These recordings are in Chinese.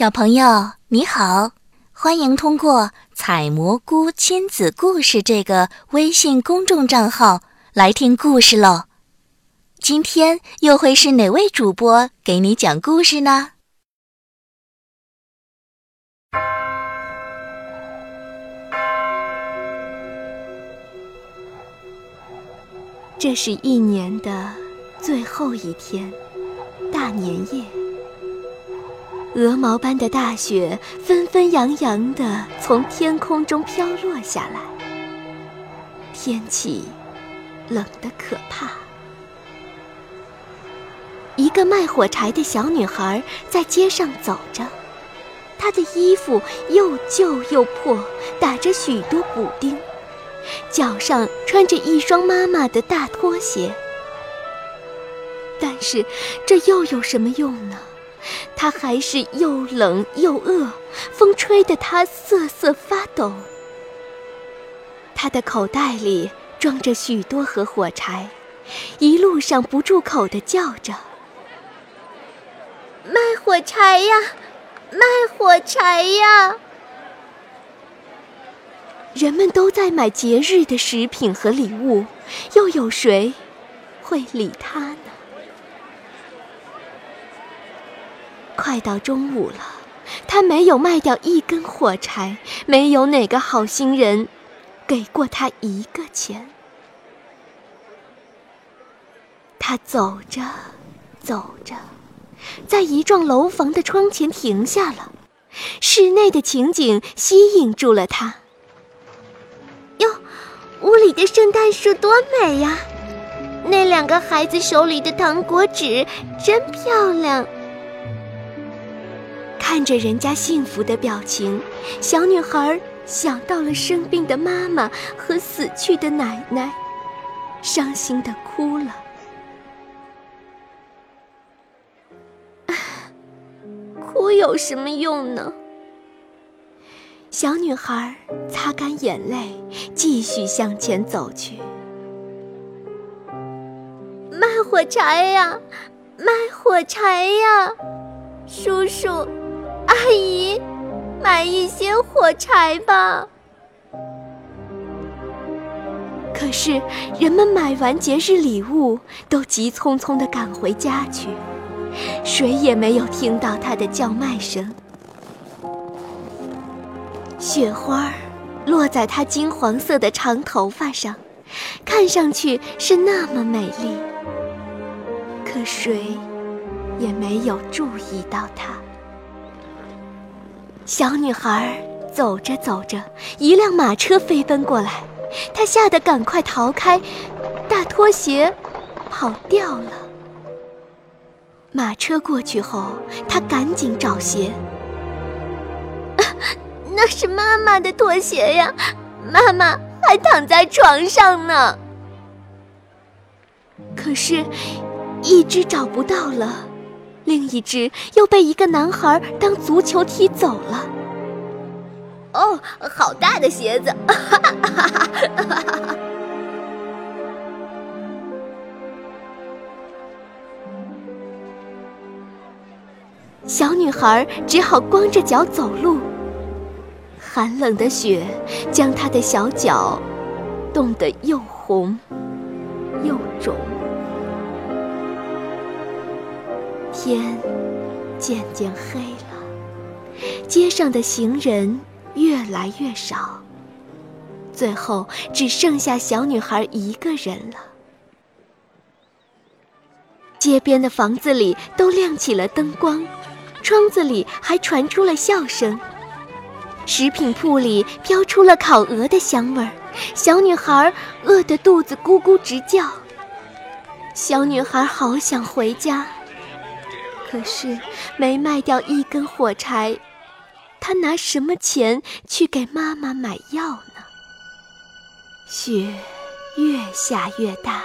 小朋友你好，欢迎通过“采蘑菇亲子故事”这个微信公众账号来听故事喽。今天又会是哪位主播给你讲故事呢？这是一年的最后一天，大年夜。鹅毛般的大雪纷纷扬扬地从天空中飘落下来，天气冷得可怕。一个卖火柴的小女孩在街上走着，她的衣服又旧又破，打着许多补丁，脚上穿着一双妈妈的大拖鞋。但是，这又有什么用呢？他还是又冷又饿，风吹得他瑟瑟发抖。他的口袋里装着许多盒火柴，一路上不住口的叫着：“卖火柴呀，卖火柴呀！”人们都在买节日的食品和礼物，又有谁会理他呢？快到中午了，他没有卖掉一根火柴，没有哪个好心人给过他一个钱。他走着，走着，在一幢楼房的窗前停下了。室内的情景吸引住了他。哟，屋里的圣诞树多美呀！那两个孩子手里的糖果纸真漂亮。看着人家幸福的表情，小女孩想到了生病的妈妈和死去的奶奶，伤心的哭了。哭有什么用呢？小女孩擦干眼泪，继续向前走去。卖火柴呀，卖火柴呀，叔叔。阿姨，买一些火柴吧。可是人们买完节日礼物，都急匆匆地赶回家去，谁也没有听到他的叫卖声。雪花落在他金黄色的长头发上，看上去是那么美丽。可谁也没有注意到他。小女孩走着走着，一辆马车飞奔过来，她吓得赶快逃开，大拖鞋跑掉了。马车过去后，她赶紧找鞋，那是妈妈的拖鞋呀，妈妈还躺在床上呢。可是，一只找不到了。另一只又被一个男孩当足球踢走了。哦，好大的鞋子！哈哈哈哈小女孩只好光着脚走路。寒冷的雪将她的小脚冻得又红又肿。天渐渐黑了，街上的行人越来越少，最后只剩下小女孩一个人了。街边的房子里都亮起了灯光，窗子里还传出了笑声。食品铺里飘出了烤鹅的香味儿，小女孩饿得肚子咕咕直叫。小女孩好想回家。可是没卖掉一根火柴，他拿什么钱去给妈妈买药呢？雪越下越大，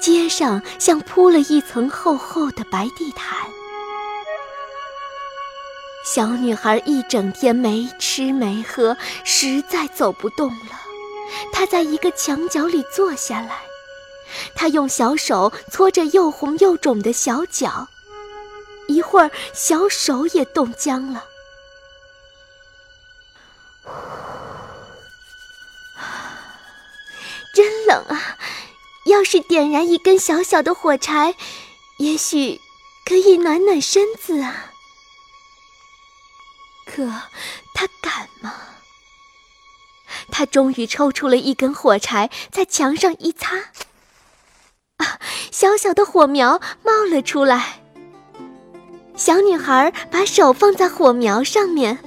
街上像铺了一层厚厚的白地毯。小女孩一整天没吃没喝，实在走不动了。她在一个墙角里坐下来，她用小手搓着又红又肿的小脚。一会儿小手也冻僵了。真冷啊！要是点燃一根小小的火柴，也许可以暖暖身子啊。可他敢吗？他终于抽出了一根火柴，在墙上一擦，啊，小小的火苗冒了出来。小女孩把手放在火苗上面，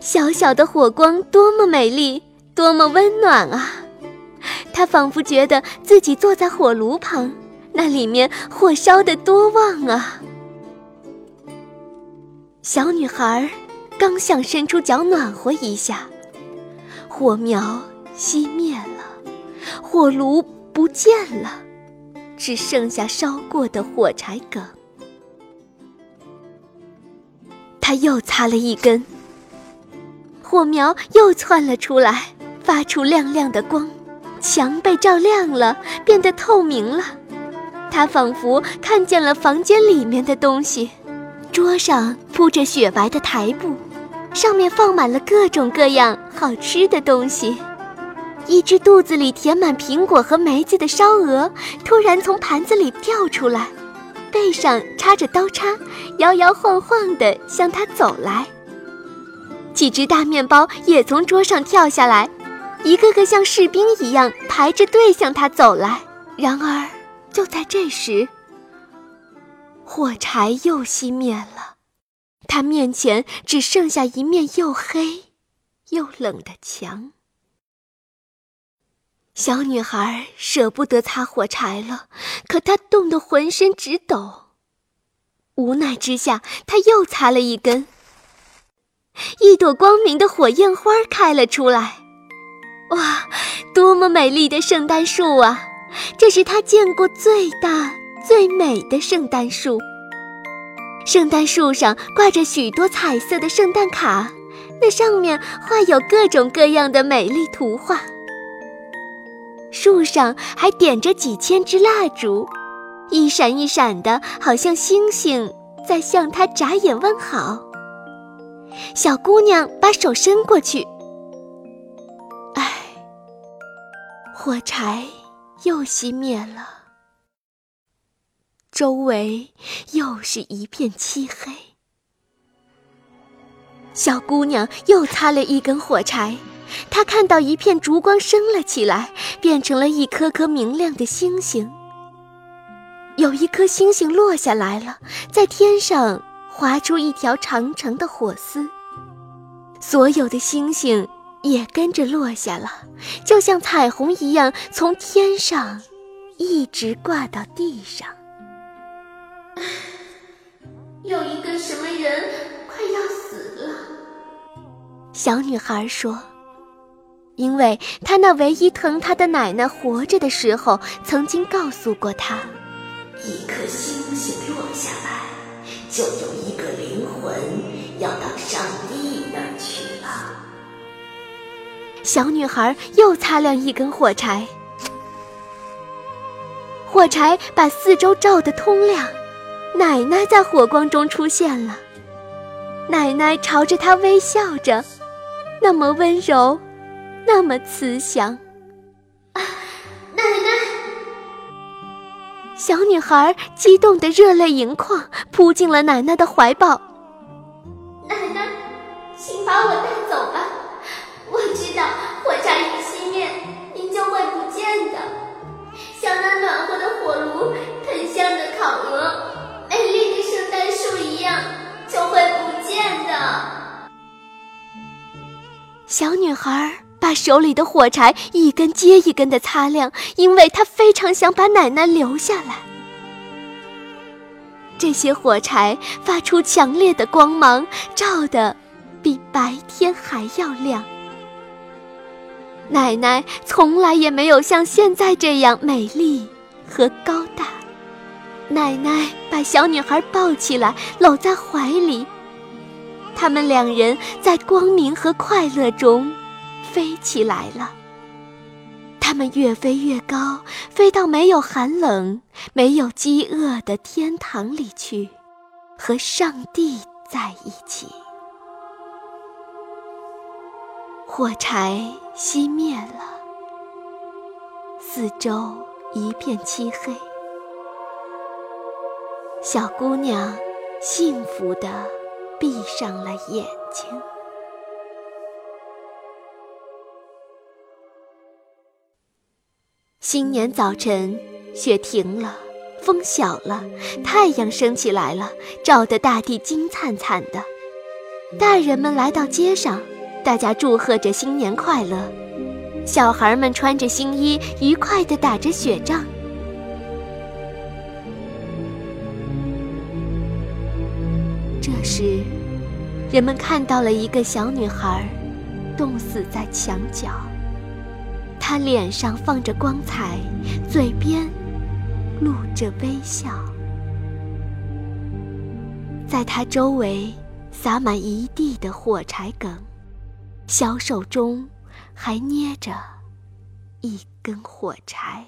小小的火光多么美丽，多么温暖啊！她仿佛觉得自己坐在火炉旁，那里面火烧得多旺啊！小女孩刚想伸出脚暖和一下，火苗熄灭了，火炉不见了，只剩下烧过的火柴梗。他又擦了一根，火苗又窜了出来，发出亮亮的光，墙被照亮了，变得透明了。他仿佛看见了房间里面的东西，桌上铺着雪白的台布，上面放满了各种各样好吃的东西。一只肚子里填满苹果和梅子的烧鹅突然从盘子里掉出来。背上插着刀叉，摇摇晃晃地向他走来。几只大面包也从桌上跳下来，一个个像士兵一样排着队向他走来。然而，就在这时，火柴又熄灭了，他面前只剩下一面又黑又冷的墙。小女孩舍不得擦火柴了，可她冻得浑身直抖。无奈之下，她又擦了一根。一朵光明的火焰花开了出来。哇，多么美丽的圣诞树啊！这是她见过最大、最美的圣诞树。圣诞树上挂着许多彩色的圣诞卡，那上面画有各种各样的美丽图画。树上还点着几千支蜡烛，一闪一闪的，好像星星在向他眨眼问好。小姑娘把手伸过去，唉，火柴又熄灭了，周围又是一片漆黑。小姑娘又擦了一根火柴。他看到一片烛光升了起来，变成了一颗颗明亮的星星。有一颗星星落下来了，在天上划出一条长长的火丝。所有的星星也跟着落下了，就像彩虹一样，从天上一直挂到地上。有一个什么人快要死了，小女孩说。因为他那唯一疼他的奶奶活着的时候，曾经告诉过他：一颗星星落下来，就有一个灵魂要到上帝那儿去了。小女孩又擦亮一根火柴，火柴把四周照得通亮，奶奶在火光中出现了。奶奶朝着她微笑着，那么温柔。那么慈祥，啊奶奶！小女孩激动的热泪盈眶，扑进了奶奶的怀抱。奶奶，请把我带走吧！我知道火柴一熄灭，您就会不见的，像那暖和的火炉、喷香的烤鹅、美丽的圣诞树一样，就会不见的。小女孩。手里的火柴一根接一根的擦亮，因为他非常想把奶奶留下来。这些火柴发出强烈的光芒，照得比白天还要亮。奶奶从来也没有像现在这样美丽和高大。奶奶把小女孩抱起来，搂在怀里，他们两人在光明和快乐中。飞起来了，它们越飞越高，飞到没有寒冷、没有饥饿的天堂里去，和上帝在一起。火柴熄灭了，四周一片漆黑。小姑娘幸福地闭上了眼睛。新年早晨，雪停了，风小了，太阳升起来了，照得大地金灿灿的。大人们来到街上，大家祝贺着新年快乐。小孩们穿着新衣，愉快地打着雪仗。这时，人们看到了一个小女孩，冻死在墙角。他脸上放着光彩，嘴边露着微笑。在他周围撒满一地的火柴梗，小手中还捏着一根火柴。